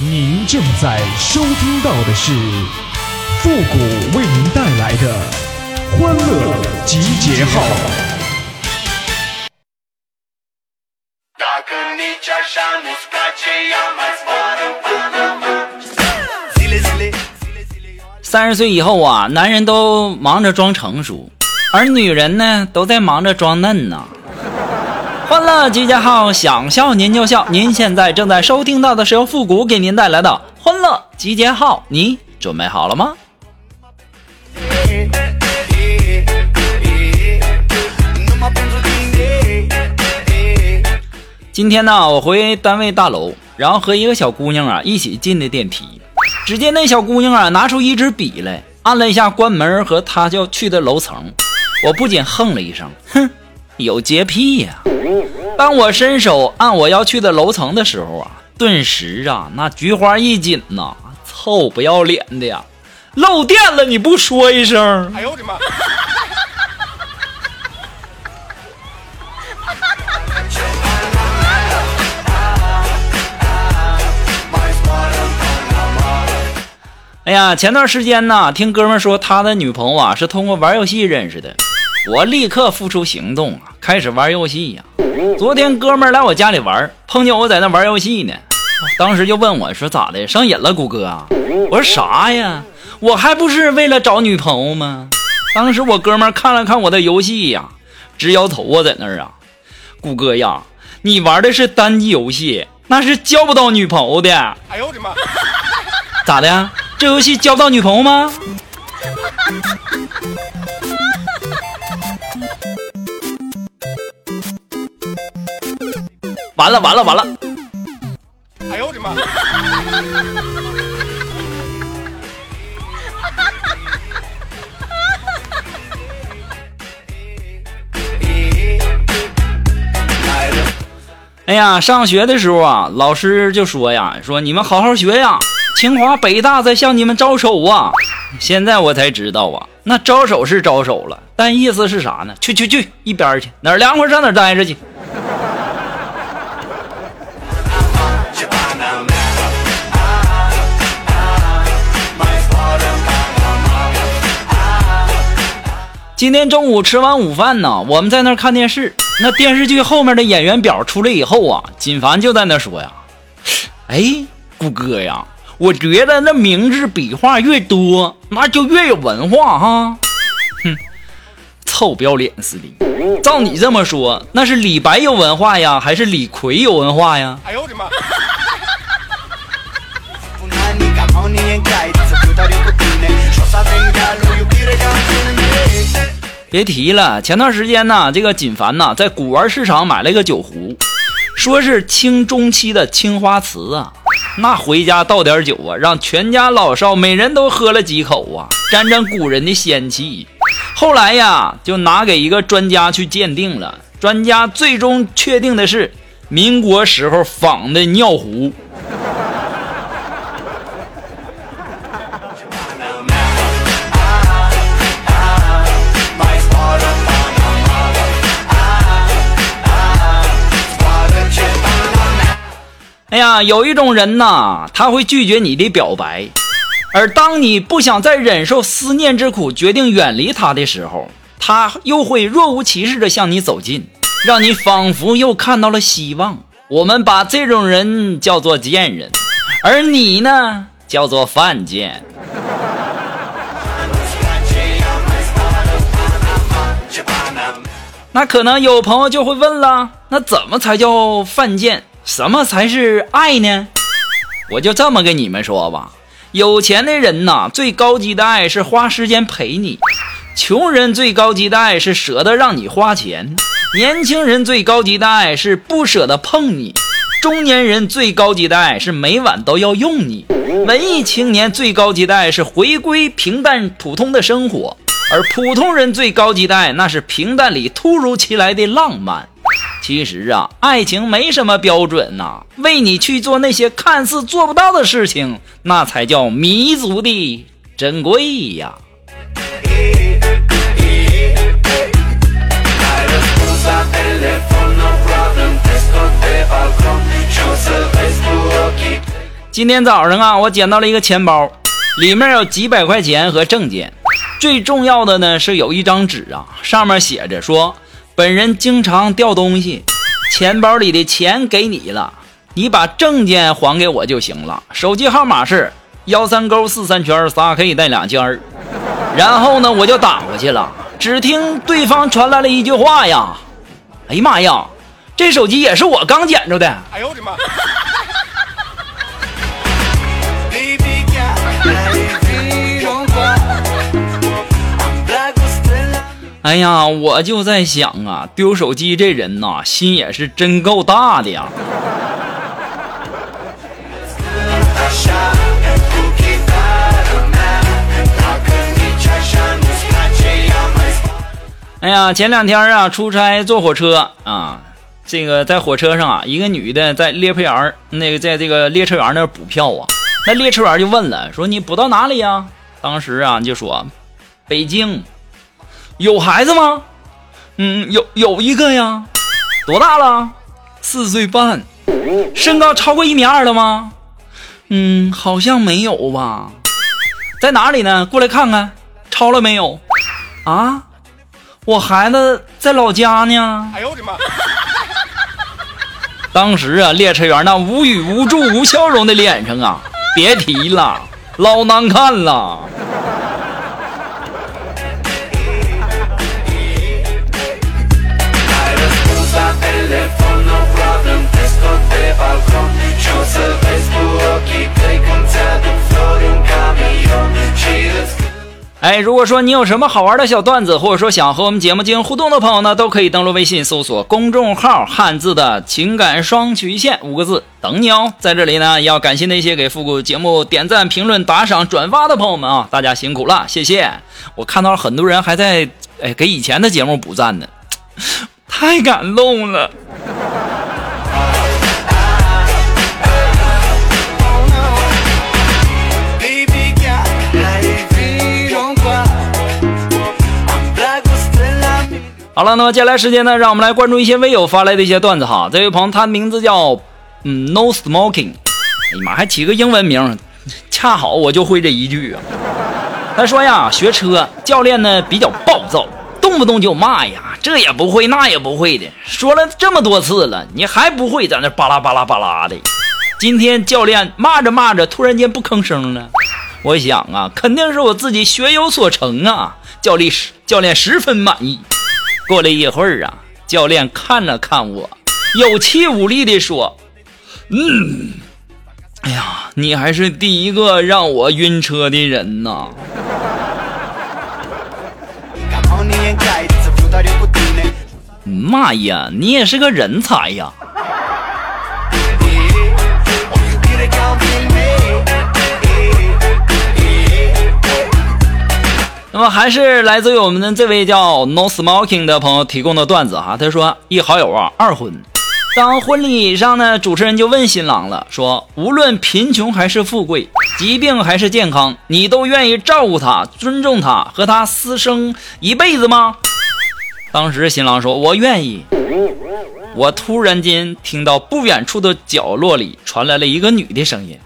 您正在收听到的是复古为您带来的欢乐集结号。三十岁以后啊，男人都忙着装成熟，而女人呢，都在忙着装嫩呢。欢乐集结号，想笑您就笑。您现在正在收听到的是由复古给您带来的欢乐集结号，你准备好了吗？今天呢，我回单位大楼，然后和一个小姑娘啊一起进的电梯。只见那小姑娘啊拿出一支笔来，按了一下关门和她要去的楼层。我不仅哼了一声，哼。有洁癖呀！当我伸手按我要去的楼层的时候啊，顿时啊，那菊花一紧呐，臭不要脸的呀！漏电了你不说一声？哎呦我的妈！哎呀，前段时间呢，听哥们说他的女朋友啊是通过玩游戏认识的。我立刻付出行动啊，开始玩游戏呀。昨天哥们儿来我家里玩，碰见我在那玩游戏呢，当时就问我说：“咋的，上瘾了，谷哥啊？”我说：“啥呀？我还不是为了找女朋友吗？”当时我哥们儿看了看我的游戏呀，直摇头啊，在那儿啊，谷哥呀，你玩的是单机游戏，那是交不到女朋友的。哎呦我的妈！咋的？这游戏交不到女朋友吗？完了完了完了！哎呦我的妈！哎呀，上学的时候啊，老师就说呀，说你们好好学呀，清华北大在向你们招手啊。现在我才知道啊，那招手是招手了，但意思是啥呢？去去去，一边去，哪儿凉快上哪儿待着去。今天中午吃完午饭呢，我们在那看电视。那电视剧后面的演员表出来以后啊，锦凡就在那说呀：“哎，谷哥呀，我觉得那名字笔画越多，那就越有文化哈。”哼，臭不要脸似的！照你这么说，那是李白有文化呀，还是李逵有文化呀？哎别提了，前段时间呢，这个锦凡呢在古玩市场买了一个酒壶，说是清中期的青花瓷啊。那回家倒点酒啊，让全家老少每人都喝了几口啊，沾沾古人的仙气。后来呀，就拿给一个专家去鉴定了，专家最终确定的是民国时候仿的尿壶。哎呀，有一种人呐，他会拒绝你的表白，而当你不想再忍受思念之苦，决定远离他的时候，他又会若无其事的向你走近，让你仿佛又看到了希望。我们把这种人叫做贱人，而你呢，叫做犯贱。那可能有朋友就会问了，那怎么才叫犯贱？什么才是爱呢？我就这么跟你们说吧，有钱的人呐，最高级的爱是花时间陪你；穷人最高级的爱是舍得让你花钱；年轻人最高级的爱是不舍得碰你；中年人最高级的爱是每晚都要用你；文艺青年最高级的爱是回归平淡普通的生活；而普通人最高级的爱，那是平淡里突如其来的浪漫。其实啊，爱情没什么标准呐，为你去做那些看似做不到的事情，那才叫弥足的珍贵呀。今天早上啊，我捡到了一个钱包，里面有几百块钱和证件。最重要的呢是有一张纸啊，上面写着说：“本人经常掉东西，钱包里的钱给你了，你把证件还给我就行了。手机号码是幺三勾四三圈仨 K 带俩尖儿。”然后呢，我就打过去了，只听对方传来了一句话呀：“哎呀妈呀，这手机也是我刚捡着的。”哎呦我的妈！哎呀，我就在想啊，丢手机这人呐，心也是真够大的呀。哎呀，前两天啊，出差坐火车啊，这个在火车上啊，一个女的在列车员那个在这个列车员那补票啊，那列车员就问了，说你补到哪里呀？当时啊就说北京，有孩子吗？嗯，有有一个呀，多大了？四岁半，身高超过一米二了吗？嗯，好像没有吧。在哪里呢？过来看看，超了没有？啊？我孩子在老家呢。哎呦我的妈！当时啊，列车员那无语、无助、无笑容的脸上啊，别提了，老难看了。哎，如果说你有什么好玩的小段子，或者说想和我们节目进行互动的朋友呢，都可以登录微信搜索公众号“汉字的情感双曲线”五个字等你哦。在这里呢，要感谢那些给复古节目点赞、评论、打赏、转发的朋友们啊，大家辛苦了，谢谢！我看到很多人还在哎给以前的节目补赞呢，太感动了。好了，那么接下来时间呢，让我们来关注一些微友发来的一些段子哈。这位朋友，他的名字叫嗯 No Smoking，哎呀妈，还起个英文名，恰好我就会这一句啊。他说呀，学车教练呢比较暴躁，动不动就骂呀，这也不会那也不会的，说了这么多次了，你还不会，在那巴拉巴拉巴拉的。今天教练骂着骂着，突然间不吭声了。我想啊，肯定是我自己学有所成啊。教练十教练十分满意。过了一会儿啊，教练看了看我，有气无力地说：“嗯，哎呀，你还是第一个让我晕车的人呐。”妈呀，你也是个人才呀！那么还是来自于我们的这位叫 No Smoking 的朋友提供的段子哈。他说：一好友啊二婚，当婚礼上呢，主持人就问新郎了，说无论贫穷还是富贵，疾病还是健康，你都愿意照顾他、尊重他和他私生一辈子吗？当时新郎说：我愿意。我突然间听到不远处的角落里传来了一个女的声音：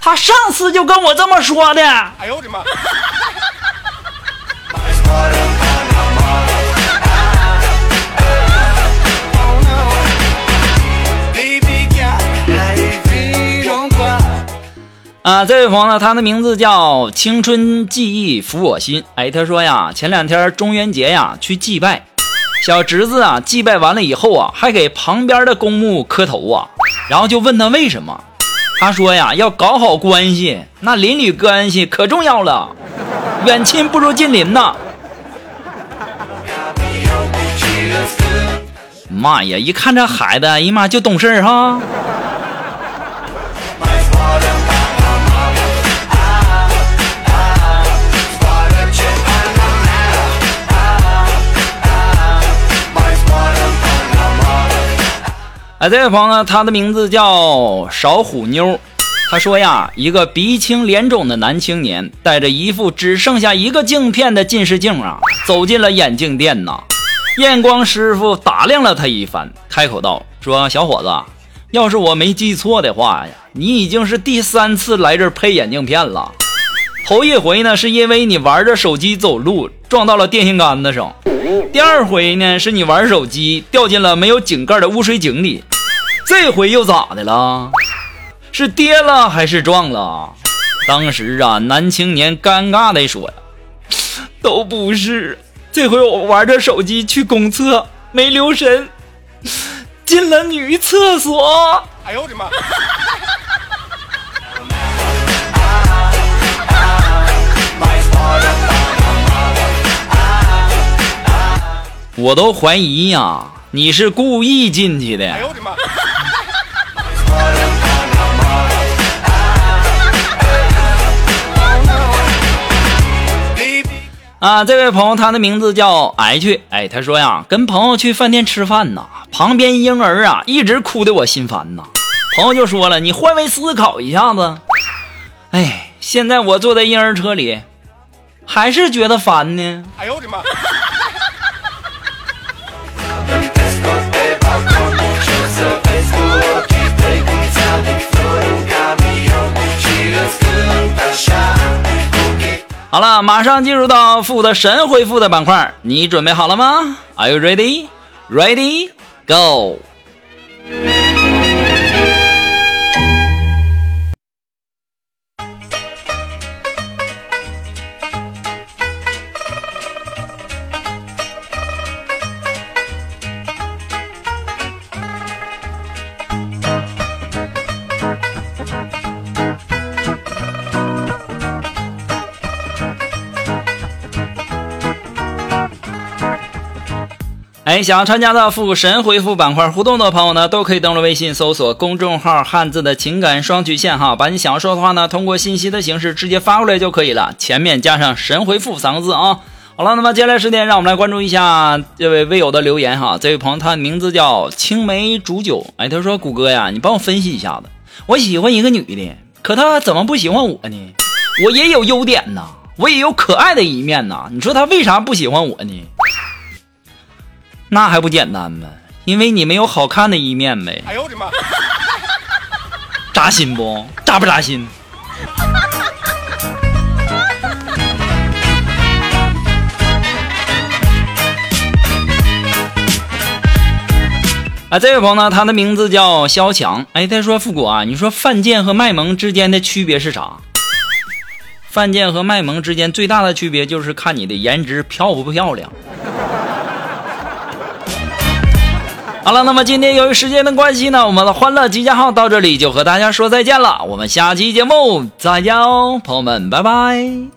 他上次就跟我这么说的。哎呦我的妈！啊，这位朋友，他的名字叫青春记忆抚我心。哎，他说呀，前两天中元节呀，去祭拜，小侄子啊，祭拜完了以后啊，还给旁边的公墓磕头啊，然后就问他为什么，他说呀，要搞好关系，那邻里关系可重要了，远亲不如近邻呐。妈呀，一看这孩子，哎呀妈就懂事儿哈。哎，这位朋友，他的名字叫少虎妞。他说呀，一个鼻青脸肿的男青年，带着一副只剩下一个镜片的近视镜啊，走进了眼镜店呐。验光师傅打量了他一番，开口道：“说小伙子，要是我没记错的话呀，你已经是第三次来这儿配眼镜片了。头一回呢，是因为你玩着手机走路撞到了电线杆子上；第二回呢，是你玩手机掉进了没有井盖的污水井里；这回又咋的了？是跌了还是撞了？当时啊，男青年尴尬的说：“呀，都不是。这回我玩着手机去公厕，没留神进了女厕所。”哎呦我的妈！我都怀疑呀，你是故意进去的。哎呦我的妈！啊，这位朋友，他的名字叫 H。哎，他说呀，跟朋友去饭店吃饭呐，旁边婴儿啊一直哭的我心烦呐。朋友就说了，你换位思考一下子。哎，现在我坐在婴儿车里，还是觉得烦呢。哎呦我的妈！好了，马上进入到负的神回复的板块，你准备好了吗？Are you ready? Ready? Go! 哎，想要参加到复神回复板块互动的朋友呢，都可以登录微信搜索公众号“汉字的情感双曲线”哈，把你想要说的话呢，通过信息的形式直接发过来就可以了，前面加上“神回复”三个字啊。好了，那么接下来时间，让我们来关注一下这位微友的留言哈。这位朋友他的名字叫青梅煮酒，哎，他说：“谷歌呀，你帮我分析一下子，我喜欢一个女的，可她怎么不喜欢我呢？我也有优点呐，我也有可爱的一面呐，你说她为啥不喜欢我呢？”那还不简单吗？因为你没有好看的一面呗。哎呦我的妈！扎心不？扎不扎心？啊，这位朋友呢，他的名字叫肖强。哎，他说：“复古啊，你说犯贱和卖萌之间的区别是啥？犯贱和卖萌之间最大的区别就是看你的颜值漂不漂亮。”好了，那么今天由于时间的关系呢，我们的欢乐集结号到这里就和大家说再见了。我们下期节目再见哦，朋友们，拜拜。